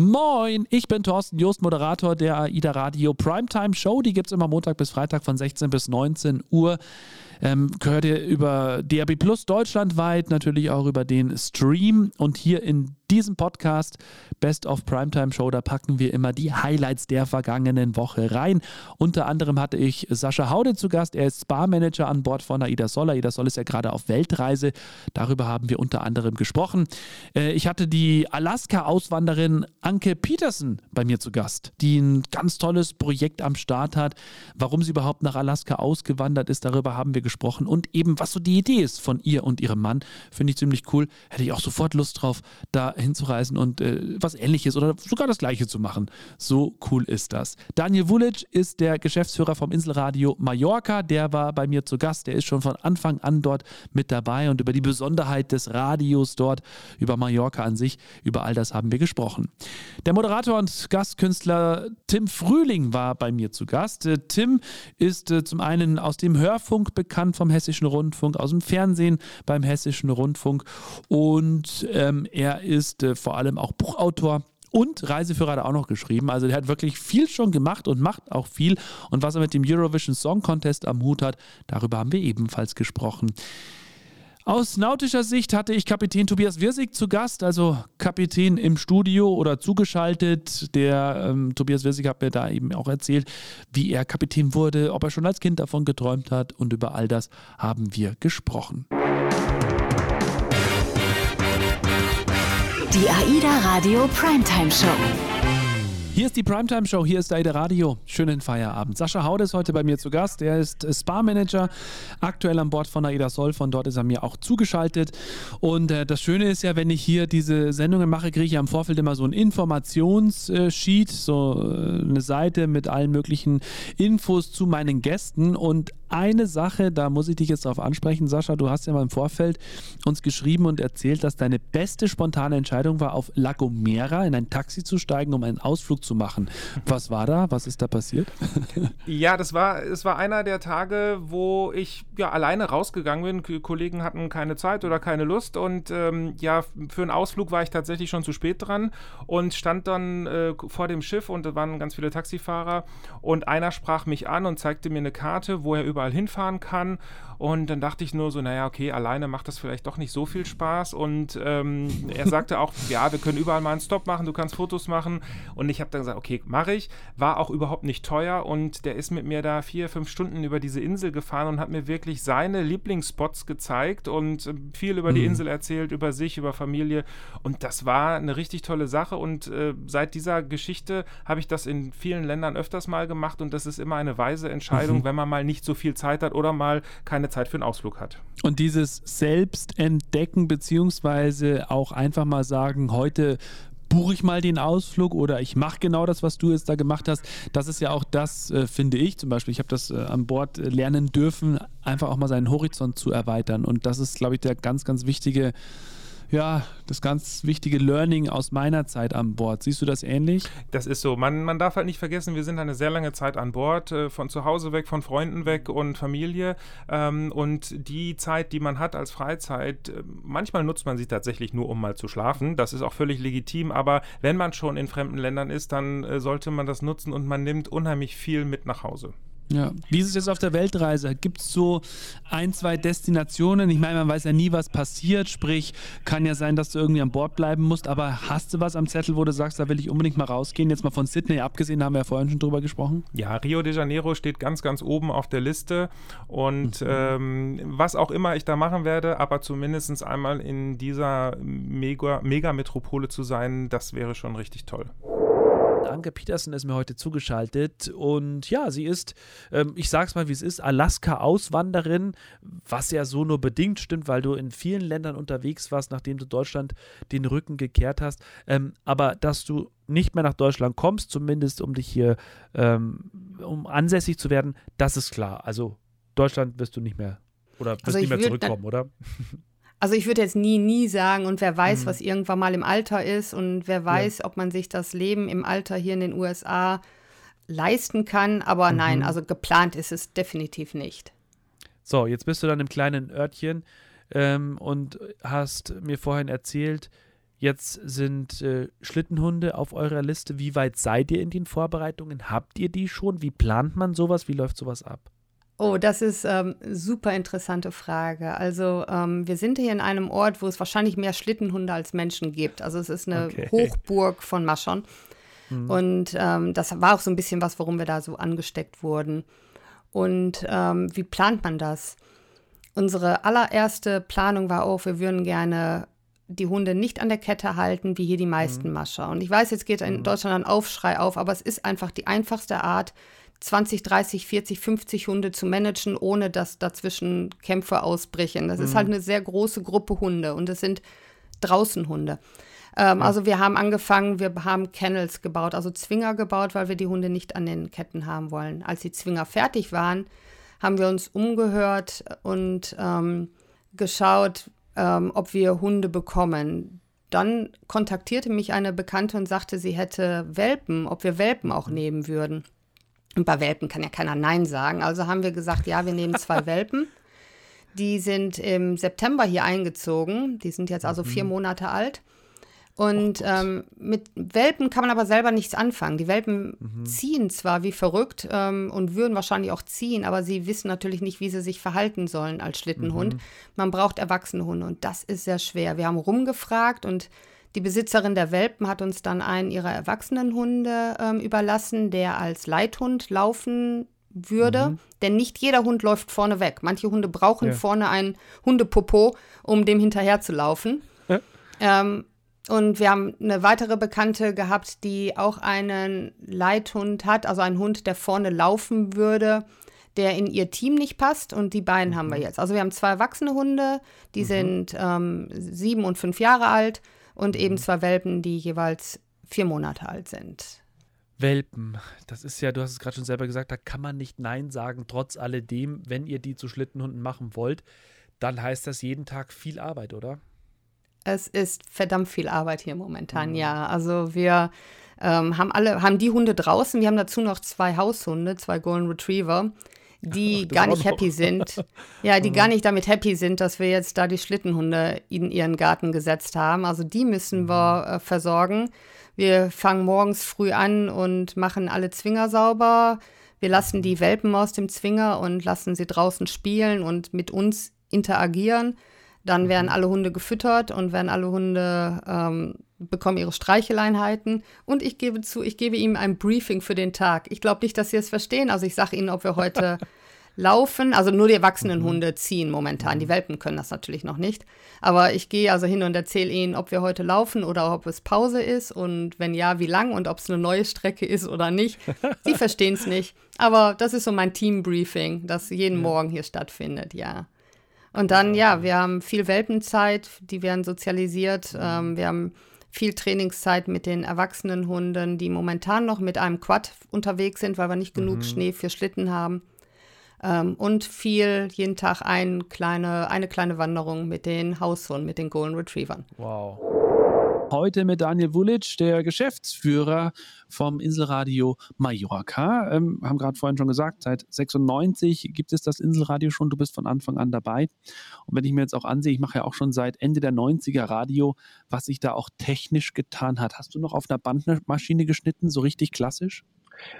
Moin, ich bin Thorsten Just, Moderator der AIDA Radio Primetime Show. Die gibt es immer Montag bis Freitag von 16 bis 19 Uhr. Ähm, gehört ihr über DRB Plus deutschlandweit, natürlich auch über den Stream. Und hier in diesem Podcast Best of Primetime Show, da packen wir immer die Highlights der vergangenen Woche rein. Unter anderem hatte ich Sascha Haude zu Gast. Er ist Spa-Manager an Bord von Aida Soll. Aida Soll ist ja gerade auf Weltreise. Darüber haben wir unter anderem gesprochen. Äh, ich hatte die Alaska-Auswanderin Anke Petersen bei mir zu Gast, die ein ganz tolles Projekt am Start hat. Warum sie überhaupt nach Alaska ausgewandert ist, darüber haben wir gesprochen. Und eben, was so die Idee ist von ihr und ihrem Mann, finde ich ziemlich cool. Hätte ich auch sofort Lust drauf, da hinzureisen und äh, was ähnliches oder sogar das gleiche zu machen. So cool ist das. Daniel Vulic ist der Geschäftsführer vom Inselradio Mallorca. Der war bei mir zu Gast. Der ist schon von Anfang an dort mit dabei und über die Besonderheit des Radios dort, über Mallorca an sich, über all das haben wir gesprochen. Der Moderator und Gastkünstler Tim Frühling war bei mir zu Gast. Äh, Tim ist äh, zum einen aus dem Hörfunk bekannt vom Hessischen Rundfunk, aus dem Fernsehen beim Hessischen Rundfunk und ähm, er ist ist äh, vor allem auch Buchautor und Reiseführer hat er auch noch geschrieben. Also der hat wirklich viel schon gemacht und macht auch viel. Und was er mit dem Eurovision Song Contest am Hut hat, darüber haben wir ebenfalls gesprochen. Aus nautischer Sicht hatte ich Kapitän Tobias Wirsig zu Gast, also Kapitän im Studio oder zugeschaltet. Der ähm, Tobias Wirsig hat mir da eben auch erzählt, wie er Kapitän wurde, ob er schon als Kind davon geträumt hat und über all das haben wir gesprochen. Die AIDA Radio Primetime Show. Hier ist die Primetime Show, hier ist AIDA Radio. Schönen Feierabend. Sascha Haude ist heute bei mir zu Gast. Er ist Spa-Manager, aktuell an Bord von AIDA Sol. Von dort ist er mir auch zugeschaltet. Und äh, das Schöne ist ja, wenn ich hier diese Sendungen mache, kriege ich ja im Vorfeld immer so ein Informationssheet, so äh, eine Seite mit allen möglichen Infos zu meinen Gästen. Und eine Sache, da muss ich dich jetzt darauf ansprechen, Sascha. Du hast ja mal im Vorfeld uns geschrieben und erzählt, dass deine beste spontane Entscheidung war, auf La Gomera in ein Taxi zu steigen, um einen Ausflug zu machen. Was war da? Was ist da passiert? ja, das war, es war einer der Tage, wo ich ja alleine rausgegangen bin. Kollegen hatten keine Zeit oder keine Lust und ähm, ja, für einen Ausflug war ich tatsächlich schon zu spät dran und stand dann äh, vor dem Schiff und da waren ganz viele Taxifahrer und einer sprach mich an und zeigte mir eine Karte, wo er über überall hinfahren kann. Und dann dachte ich nur so, naja, okay, alleine macht das vielleicht doch nicht so viel Spaß. Und ähm, er sagte auch, ja, wir können überall mal einen Stop machen, du kannst Fotos machen. Und ich habe dann gesagt, okay, mache ich. War auch überhaupt nicht teuer. Und der ist mit mir da vier, fünf Stunden über diese Insel gefahren und hat mir wirklich seine Lieblingsspots gezeigt und äh, viel über mhm. die Insel erzählt, über sich, über Familie. Und das war eine richtig tolle Sache. Und äh, seit dieser Geschichte habe ich das in vielen Ländern öfters mal gemacht. Und das ist immer eine weise Entscheidung, mhm. wenn man mal nicht so viel Zeit hat oder mal keine Zeit für einen Ausflug hat. Und dieses Selbstentdecken beziehungsweise auch einfach mal sagen, heute buche ich mal den Ausflug oder ich mache genau das, was du jetzt da gemacht hast. Das ist ja auch das, äh, finde ich zum Beispiel. Ich habe das äh, an Bord äh, lernen dürfen, einfach auch mal seinen Horizont zu erweitern. Und das ist, glaube ich, der ganz, ganz wichtige ja, das ganz wichtige Learning aus meiner Zeit an Bord. Siehst du das ähnlich? Das ist so. Man, man darf halt nicht vergessen, wir sind eine sehr lange Zeit an Bord, äh, von zu Hause weg, von Freunden weg und Familie. Ähm, und die Zeit, die man hat als Freizeit, äh, manchmal nutzt man sie tatsächlich nur, um mal zu schlafen. Das ist auch völlig legitim. Aber wenn man schon in fremden Ländern ist, dann äh, sollte man das nutzen und man nimmt unheimlich viel mit nach Hause. Ja. Wie ist es jetzt auf der Weltreise? Gibt es so ein, zwei Destinationen? Ich meine, man weiß ja nie, was passiert. Sprich, kann ja sein, dass du irgendwie an Bord bleiben musst. Aber hast du was am Zettel, wo du sagst, da will ich unbedingt mal rausgehen? Jetzt mal von Sydney abgesehen, da haben wir ja vorhin schon drüber gesprochen. Ja, Rio de Janeiro steht ganz, ganz oben auf der Liste. Und mhm. ähm, was auch immer ich da machen werde, aber zumindest einmal in dieser Mega-Metropole Mega zu sein, das wäre schon richtig toll. Anke Petersen ist mir heute zugeschaltet und ja, sie ist, ähm, ich sag's mal wie es ist, Alaska-Auswanderin, was ja so nur bedingt stimmt, weil du in vielen Ländern unterwegs warst, nachdem du Deutschland den Rücken gekehrt hast. Ähm, aber dass du nicht mehr nach Deutschland kommst, zumindest um dich hier, ähm, um ansässig zu werden, das ist klar. Also Deutschland wirst du nicht mehr oder wirst also nicht mehr zurückkommen, oder? Also ich würde jetzt nie, nie sagen, und wer weiß, mhm. was irgendwann mal im Alter ist und wer weiß, ja. ob man sich das Leben im Alter hier in den USA leisten kann. Aber mhm. nein, also geplant ist es definitiv nicht. So, jetzt bist du dann im kleinen Örtchen ähm, und hast mir vorhin erzählt, Jetzt sind äh, Schlittenhunde auf eurer Liste. Wie weit seid ihr in den Vorbereitungen? Habt ihr die schon? Wie plant man sowas? Wie läuft sowas ab? Oh, das ist ähm, super interessante Frage. Also ähm, wir sind hier in einem Ort, wo es wahrscheinlich mehr Schlittenhunde als Menschen gibt. Also es ist eine okay. Hochburg von Maschern. Mhm. Und ähm, das war auch so ein bisschen was, warum wir da so angesteckt wurden. Und ähm, wie plant man das? Unsere allererste Planung war auch, wir würden gerne die Hunde nicht an der Kette halten, wie hier die meisten mhm. Mascher. Und ich weiß, jetzt geht in mhm. Deutschland ein Aufschrei auf, aber es ist einfach die einfachste Art, 20, 30, 40, 50 Hunde zu managen, ohne dass dazwischen Kämpfe ausbrechen. Das mhm. ist halt eine sehr große Gruppe Hunde und es sind Draußenhunde. Ähm, ja. Also wir haben angefangen, wir haben Kennels gebaut, also Zwinger gebaut, weil wir die Hunde nicht an den Ketten haben wollen. Als die Zwinger fertig waren, haben wir uns umgehört und ähm, geschaut, ähm, ob wir Hunde bekommen. Dann kontaktierte mich eine Bekannte und sagte, sie hätte Welpen, ob wir Welpen auch mhm. nehmen würden. Und bei Welpen kann ja keiner Nein sagen. Also haben wir gesagt, ja, wir nehmen zwei Welpen. Die sind im September hier eingezogen. Die sind jetzt also vier mhm. Monate alt. Und ähm, mit Welpen kann man aber selber nichts anfangen. Die Welpen mhm. ziehen zwar wie verrückt ähm, und würden wahrscheinlich auch ziehen, aber sie wissen natürlich nicht, wie sie sich verhalten sollen als Schlittenhund. Mhm. Man braucht erwachsene Hunde und das ist sehr schwer. Wir haben rumgefragt und die Besitzerin der Welpen hat uns dann einen ihrer erwachsenen Hunde ähm, überlassen, der als Leithund laufen würde. Mhm. Denn nicht jeder Hund läuft vorne weg. Manche Hunde brauchen ja. vorne einen Hundepopo, um dem hinterher zu laufen. Ja. Ähm, und wir haben eine weitere Bekannte gehabt, die auch einen Leithund hat, also einen Hund, der vorne laufen würde, der in ihr Team nicht passt. Und die beiden mhm. haben wir mhm. jetzt. Also wir haben zwei erwachsene Hunde, die mhm. sind ähm, sieben und fünf Jahre alt und eben mhm. zwei Welpen, die jeweils vier Monate alt sind. Welpen, das ist ja, du hast es gerade schon selber gesagt, da kann man nicht Nein sagen, trotz alledem, wenn ihr die zu Schlittenhunden machen wollt, dann heißt das jeden Tag viel Arbeit, oder? Es ist verdammt viel Arbeit hier momentan, mhm. ja. Also wir ähm, haben alle, haben die Hunde draußen, wir haben dazu noch zwei Haushunde, zwei Golden Retriever die Ach, gar nicht happy sind. Ja, die mhm. gar nicht damit happy sind, dass wir jetzt da die Schlittenhunde in ihren Garten gesetzt haben. Also die müssen mhm. wir äh, versorgen. Wir fangen morgens früh an und machen alle Zwinger sauber. Wir lassen die Welpen aus dem Zwinger und lassen sie draußen spielen und mit uns interagieren. Dann werden mhm. alle Hunde gefüttert und werden alle Hunde ähm, bekommen ihre Streicheleinheiten. Und ich gebe zu, ich gebe ihm ein Briefing für den Tag. Ich glaube nicht, dass sie es verstehen. Also ich sage ihnen, ob wir heute laufen. Also nur die erwachsenen mhm. Hunde ziehen momentan. Die mhm. Welpen können das natürlich noch nicht. Aber ich gehe also hin und erzähle ihnen, ob wir heute laufen oder ob es Pause ist und wenn ja, wie lang und ob es eine neue Strecke ist oder nicht. Sie verstehen es nicht. Aber das ist so mein Team-Briefing, das jeden ja. Morgen hier stattfindet, ja. Und dann, ja, wir haben viel Welpenzeit, die werden sozialisiert. Mhm. Ähm, wir haben viel Trainingszeit mit den erwachsenen Hunden, die momentan noch mit einem Quad unterwegs sind, weil wir nicht genug mhm. Schnee für Schlitten haben. Ähm, und viel, jeden Tag ein kleine, eine kleine Wanderung mit den Haushunden, mit den Golden Retrievern. Wow. Heute mit Daniel Vulic, der Geschäftsführer vom Inselradio Mallorca. Ähm, haben gerade vorhin schon gesagt, seit 96 gibt es das Inselradio schon. Du bist von Anfang an dabei. Und wenn ich mir jetzt auch ansehe, ich mache ja auch schon seit Ende der 90er Radio, was sich da auch technisch getan hat. Hast du noch auf einer Bandmaschine geschnitten, so richtig klassisch?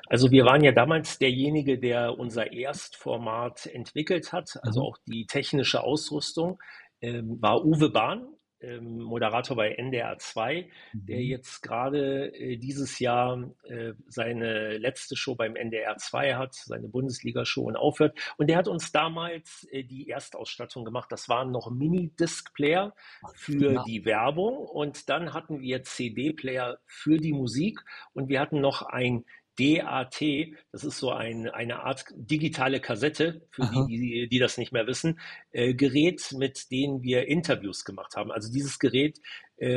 Also wir waren ja damals derjenige, der unser Erstformat entwickelt hat, also mhm. auch die technische Ausrüstung, ähm, war Uwe Bahn, ähm, Moderator bei NDR 2, mhm. der jetzt gerade äh, dieses Jahr äh, seine letzte Show beim NDR 2 hat, seine Bundesliga-Show und aufhört. Und der hat uns damals äh, die Erstausstattung gemacht. Das waren noch Mini-Disc-Player für ja. die Werbung und dann hatten wir CD-Player für die Musik und wir hatten noch ein DAT, das ist so ein, eine Art digitale Kassette, für die, die, die das nicht mehr wissen, äh, Gerät, mit denen wir Interviews gemacht haben. Also dieses Gerät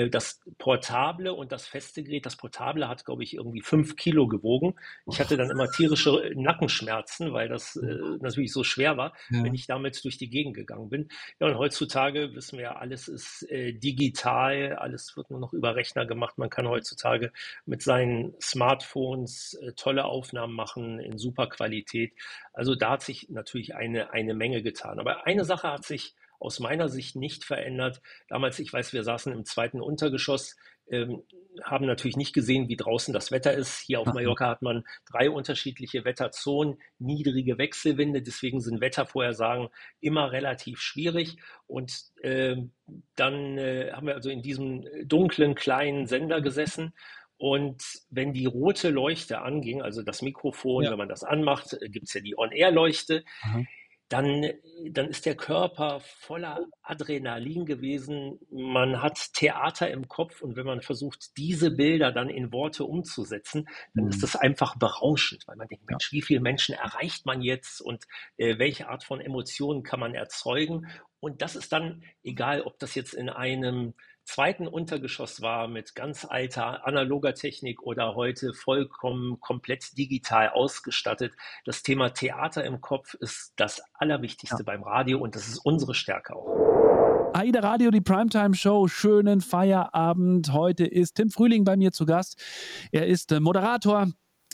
das Portable und das feste Gerät, das Portable hat, glaube ich, irgendwie fünf Kilo gewogen. Ich hatte dann immer tierische Nackenschmerzen, weil das äh, natürlich so schwer war, ja. wenn ich damit durch die Gegend gegangen bin. Ja, und heutzutage wissen wir ja, alles ist äh, digital, alles wird nur noch über Rechner gemacht. Man kann heutzutage mit seinen Smartphones äh, tolle Aufnahmen machen in super Qualität. Also da hat sich natürlich eine, eine Menge getan. Aber eine Sache hat sich aus meiner Sicht nicht verändert. Damals, ich weiß, wir saßen im zweiten Untergeschoss, ähm, haben natürlich nicht gesehen, wie draußen das Wetter ist. Hier auf Mallorca hat man drei unterschiedliche Wetterzonen, niedrige Wechselwinde, deswegen sind Wettervorhersagen immer relativ schwierig. Und äh, dann äh, haben wir also in diesem dunklen kleinen Sender gesessen und wenn die rote Leuchte anging, also das Mikrofon, ja. wenn man das anmacht, äh, gibt es ja die On-Air-Leuchte, dann, dann ist der Körper voller Adrenalin gewesen. Man hat Theater im Kopf und wenn man versucht, diese Bilder dann in Worte umzusetzen, dann mhm. ist das einfach berauschend, weil man denkt, Mensch, wie viele Menschen erreicht man jetzt und äh, welche Art von Emotionen kann man erzeugen? Und das ist dann egal, ob das jetzt in einem zweiten Untergeschoss war mit ganz alter analoger Technik oder heute vollkommen komplett digital ausgestattet. Das Thema Theater im Kopf ist das Allerwichtigste ja. beim Radio und das ist unsere Stärke auch. AIDA Radio, die Primetime Show. Schönen Feierabend. Heute ist Tim Frühling bei mir zu Gast. Er ist äh, Moderator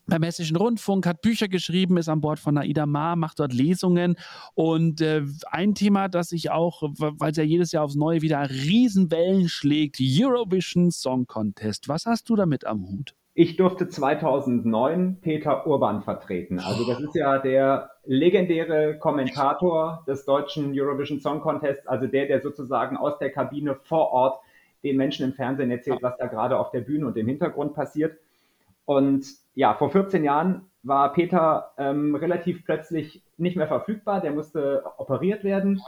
beim Hessischen Rundfunk, hat Bücher geschrieben, ist an Bord von Aida Ma, macht dort Lesungen. Und äh, ein Thema, das sich auch, weil es ja jedes Jahr aufs Neue wieder Riesenwellen schlägt, Eurovision Song Contest. Was hast du damit am Hut? Ich durfte 2009 Peter Urban vertreten. Also das ist ja der legendäre Kommentator des deutschen Eurovision Song Contests, also der, der sozusagen aus der Kabine vor Ort den Menschen im Fernsehen erzählt, was da gerade auf der Bühne und im Hintergrund passiert. Und ja, vor 14 Jahren war Peter ähm, relativ plötzlich nicht mehr verfügbar. Der musste operiert werden.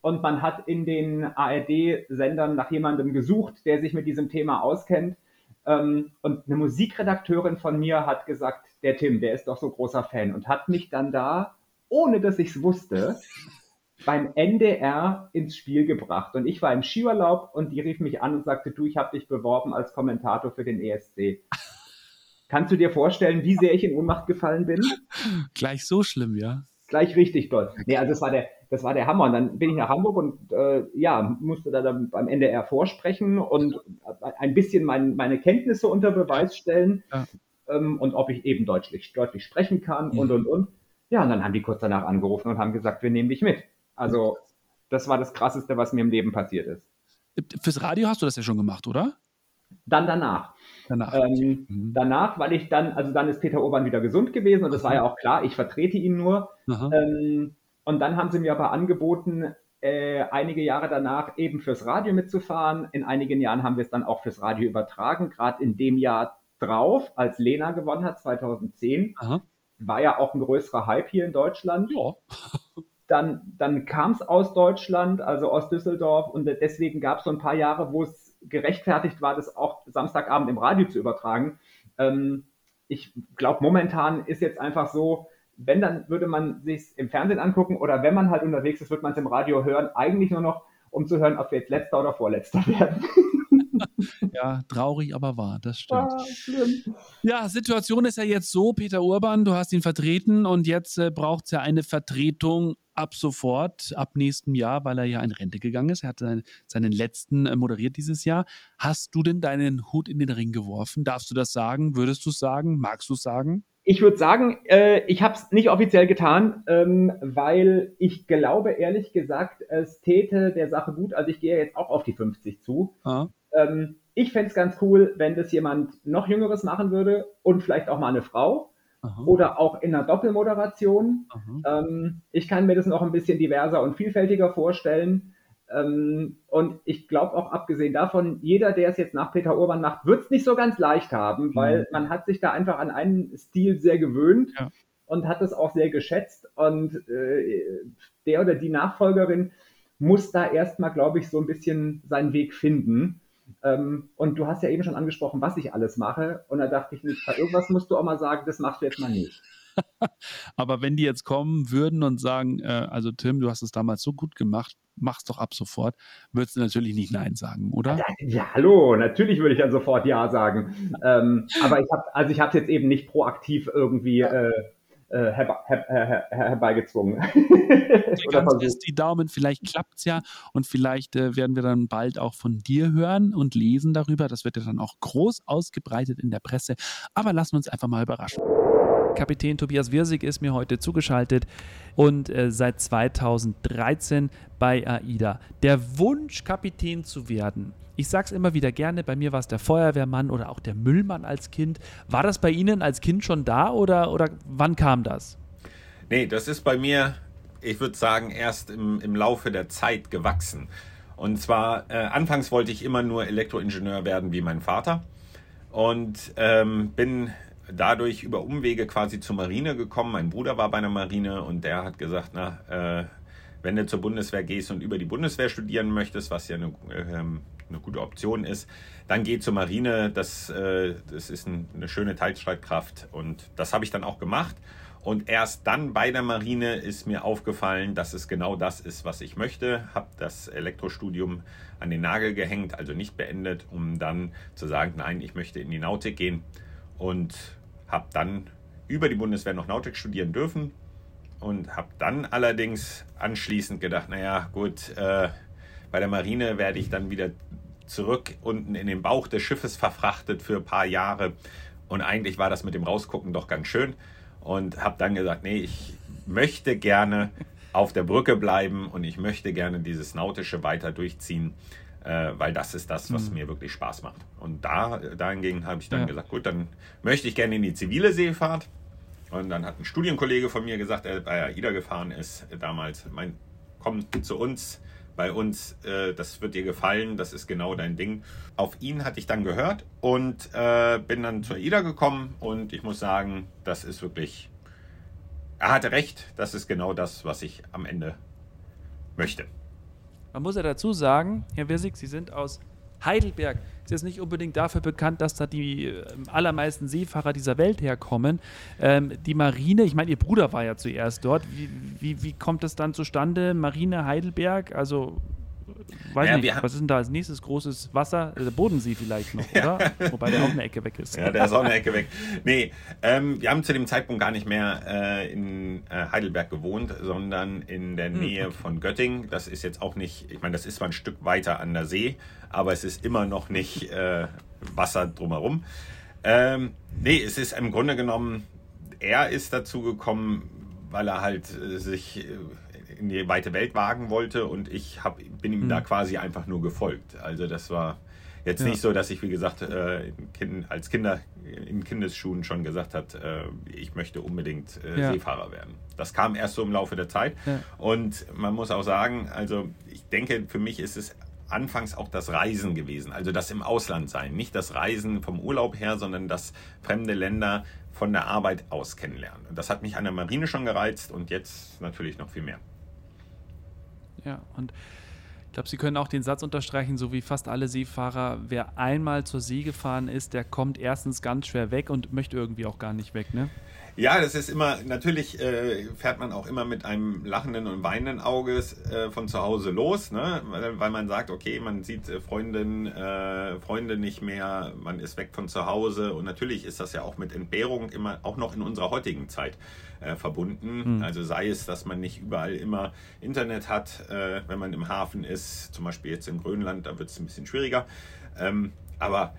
Und man hat in den ARD-Sendern nach jemandem gesucht, der sich mit diesem Thema auskennt. Ähm, und eine Musikredakteurin von mir hat gesagt, der Tim, der ist doch so großer Fan und hat mich dann da, ohne dass ich es wusste, beim NDR ins Spiel gebracht. Und ich war im Skiurlaub und die rief mich an und sagte, du, ich habe dich beworben als Kommentator für den ESC. Kannst du dir vorstellen, wie sehr ich in Ohnmacht gefallen bin? Gleich so schlimm, ja. Gleich richtig dort. Nee, also das war der, das war der Hammer. Und dann bin ich nach Hamburg und äh, ja, musste da dann beim NDR vorsprechen und ein bisschen mein, meine Kenntnisse unter Beweis stellen ja. ähm, und ob ich eben deutlich, deutlich sprechen kann und und und. Ja, und dann haben die kurz danach angerufen und haben gesagt, wir nehmen dich mit. Also das war das Krasseste, was mir im Leben passiert ist. Fürs Radio hast du das ja schon gemacht, oder? Dann danach. Danach. Ähm, mhm. danach, weil ich dann, also dann ist Peter Urban wieder gesund gewesen und das war ja auch klar, ich vertrete ihn nur. Ähm, und dann haben sie mir aber angeboten, äh, einige Jahre danach eben fürs Radio mitzufahren. In einigen Jahren haben wir es dann auch fürs Radio übertragen, gerade in dem Jahr drauf, als Lena gewonnen hat, 2010. Aha. War ja auch ein größerer Hype hier in Deutschland. Ja. dann dann kam es aus Deutschland, also aus Düsseldorf, und deswegen gab es so ein paar Jahre, wo es gerechtfertigt war, das auch Samstagabend im Radio zu übertragen. Ähm, ich glaube, momentan ist jetzt einfach so, wenn, dann würde man sich im Fernsehen angucken oder wenn man halt unterwegs ist, wird man es im Radio hören. Eigentlich nur noch, um zu hören, ob wir jetzt letzter oder vorletzter werden. Ja, traurig, aber wahr, das stimmt. Ah, ja, Situation ist ja jetzt so, Peter Urban, du hast ihn vertreten und jetzt äh, braucht es ja eine Vertretung ab sofort, ab nächstem Jahr, weil er ja in Rente gegangen ist. Er hat seinen, seinen letzten äh, moderiert dieses Jahr. Hast du denn deinen Hut in den Ring geworfen? Darfst du das sagen? Würdest du es sagen? Magst du es sagen? Ich würde sagen, äh, ich habe es nicht offiziell getan, ähm, weil ich glaube, ehrlich gesagt, es täte der Sache gut. Also ich gehe jetzt auch auf die 50 zu. Ah. Ähm, ich fände es ganz cool, wenn das jemand noch Jüngeres machen würde und vielleicht auch mal eine Frau. Aha. oder auch in einer Doppelmoderation. Ähm, ich kann mir das noch ein bisschen diverser und vielfältiger vorstellen. Ähm, und ich glaube auch abgesehen davon, jeder, der es jetzt nach Peter Urban macht, wird es nicht so ganz leicht haben, mhm. weil man hat sich da einfach an einen Stil sehr gewöhnt ja. und hat es auch sehr geschätzt. Und äh, der oder die Nachfolgerin muss da erstmal, glaube ich, so ein bisschen seinen Weg finden. Ähm, und du hast ja eben schon angesprochen, was ich alles mache. Und da dachte ich nicht, bei irgendwas musst du auch mal sagen, das machst du jetzt mal nicht. Aber wenn die jetzt kommen würden und sagen, äh, also Tim, du hast es damals so gut gemacht, mach's doch ab sofort, würdest du natürlich nicht Nein sagen, oder? Ja, ja hallo, natürlich würde ich dann sofort Ja sagen. Ähm, aber ich habe, also ich habe jetzt eben nicht proaktiv irgendwie äh, äh, herbe her her herbeigezwungen. Ganz die Daumen, vielleicht klappt es ja und vielleicht äh, werden wir dann bald auch von dir hören und lesen darüber. Das wird ja dann auch groß ausgebreitet in der Presse. Aber lassen wir uns einfach mal überraschen. Kapitän Tobias Wirsig ist mir heute zugeschaltet und äh, seit 2013 bei AIDA. Der Wunsch, Kapitän zu werden, ich sage es immer wieder gerne, bei mir war es der Feuerwehrmann oder auch der Müllmann als Kind. War das bei Ihnen als Kind schon da oder, oder wann kam das? Nee, das ist bei mir, ich würde sagen, erst im, im Laufe der Zeit gewachsen. Und zwar, äh, anfangs wollte ich immer nur Elektroingenieur werden wie mein Vater und ähm, bin dadurch über Umwege quasi zur Marine gekommen. Mein Bruder war bei der Marine und der hat gesagt, na, äh, wenn du zur Bundeswehr gehst und über die Bundeswehr studieren möchtest, was ja eine, äh, eine gute Option ist, dann geh zur Marine. Das, äh, das ist ein, eine schöne Teilstreitkraft und das habe ich dann auch gemacht. Und erst dann bei der Marine ist mir aufgefallen, dass es genau das ist, was ich möchte. Habe das Elektrostudium an den Nagel gehängt, also nicht beendet, um dann zu sagen, nein, ich möchte in die Nautik gehen. Und habe dann über die Bundeswehr noch Nautik studieren dürfen und habe dann allerdings anschließend gedacht, naja gut, äh, bei der Marine werde ich dann wieder zurück unten in den Bauch des Schiffes verfrachtet für ein paar Jahre. Und eigentlich war das mit dem Rausgucken doch ganz schön. Und habe dann gesagt, nee, ich möchte gerne auf der Brücke bleiben und ich möchte gerne dieses Nautische weiter durchziehen äh, weil das ist das, was mhm. mir wirklich Spaß macht. Und da, dahingegen habe ich dann ja. gesagt, gut, dann möchte ich gerne in die zivile Seefahrt. Und dann hat ein Studienkollege von mir gesagt, der bei AIDA gefahren ist damals, mein, komm zu uns, bei uns, äh, das wird dir gefallen, das ist genau dein Ding. Auf ihn hatte ich dann gehört und äh, bin dann zur AIDA gekommen und ich muss sagen, das ist wirklich, er hatte recht, das ist genau das, was ich am Ende möchte. Man muss ja dazu sagen, Herr Wissig, Sie sind aus Heidelberg. Ist jetzt nicht unbedingt dafür bekannt, dass da die äh, allermeisten Seefahrer dieser Welt herkommen. Ähm, die Marine, ich meine, Ihr Bruder war ja zuerst dort. Wie, wie, wie kommt das dann zustande? Marine Heidelberg, also weiß ja, nicht, was ist denn da als nächstes großes Wasser? Der Bodensee vielleicht noch, oder? Wobei der auch eine Ecke weg ist. Ja, der ist auch eine Ecke weg. Nee, ähm, wir haben zu dem Zeitpunkt gar nicht mehr äh, in äh, Heidelberg gewohnt, sondern in der hm, Nähe okay. von Göttingen. Das ist jetzt auch nicht, ich meine, das ist zwar ein Stück weiter an der See, aber es ist immer noch nicht äh, Wasser drumherum. Ähm, nee, es ist im Grunde genommen, er ist dazu gekommen, weil er halt äh, sich äh, in die weite Welt wagen wollte und ich hab, bin ihm mhm. da quasi einfach nur gefolgt. Also das war jetzt ja. nicht so, dass ich, wie gesagt, äh, kind, als Kinder in Kindesschuhen schon gesagt hat, äh, ich möchte unbedingt äh, ja. Seefahrer werden. Das kam erst so im Laufe der Zeit. Ja. Und man muss auch sagen, also ich denke, für mich ist es anfangs auch das Reisen gewesen, also das im Ausland sein. Nicht das Reisen vom Urlaub her, sondern das fremde Länder von der Arbeit aus kennenlernen. Das hat mich an der Marine schon gereizt und jetzt natürlich noch viel mehr. Ja, und ich glaube, Sie können auch den Satz unterstreichen, so wie fast alle Seefahrer, wer einmal zur See gefahren ist, der kommt erstens ganz schwer weg und möchte irgendwie auch gar nicht weg, ne? Ja, das ist immer, natürlich äh, fährt man auch immer mit einem lachenden und weinenden Auge äh, von zu Hause los, ne? weil, weil man sagt, okay, man sieht äh, Freundin, äh, Freunde nicht mehr, man ist weg von zu Hause und natürlich ist das ja auch mit Entbehrung immer, auch noch in unserer heutigen Zeit äh, verbunden. Mhm. Also sei es, dass man nicht überall immer Internet hat, äh, wenn man im Hafen ist, zum Beispiel jetzt in Grönland, da wird es ein bisschen schwieriger. Ähm, aber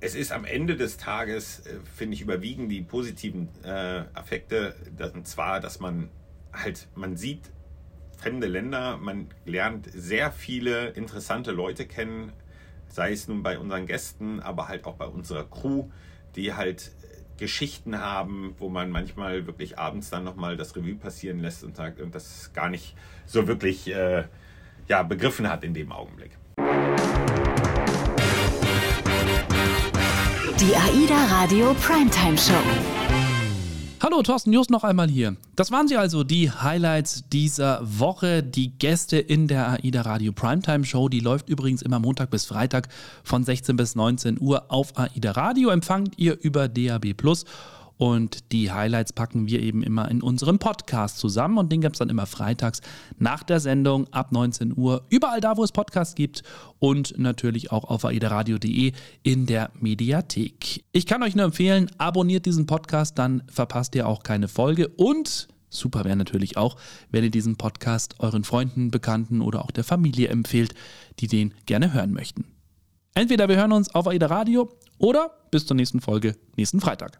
es ist am Ende des Tages, äh, finde ich, überwiegen die positiven äh, Affekte. Und zwar, dass man halt, man sieht fremde Länder, man lernt sehr viele interessante Leute kennen, sei es nun bei unseren Gästen, aber halt auch bei unserer Crew, die halt Geschichten haben, wo man manchmal wirklich abends dann nochmal das Revue passieren lässt und sagt, das gar nicht so wirklich äh, ja, begriffen hat in dem Augenblick. Die AIDA Radio Primetime Show. Hallo, Thorsten Just noch einmal hier. Das waren sie also, die Highlights dieser Woche. Die Gäste in der AIDA Radio Primetime Show, die läuft übrigens immer Montag bis Freitag von 16 bis 19 Uhr auf AIDA Radio. Empfangt ihr über DAB Plus und die Highlights packen wir eben immer in unserem Podcast zusammen und den gibt es dann immer freitags nach der Sendung ab 19 Uhr. Überall da, wo es Podcasts gibt und natürlich auch auf aideradio.de in der Mediathek. Ich kann euch nur empfehlen, abonniert diesen Podcast, dann verpasst ihr auch keine Folge und Super wäre natürlich auch, wenn ihr diesen Podcast euren Freunden, Bekannten oder auch der Familie empfehlt, die den gerne hören möchten. Entweder wir hören uns auf AIDA Radio oder bis zur nächsten Folge nächsten Freitag.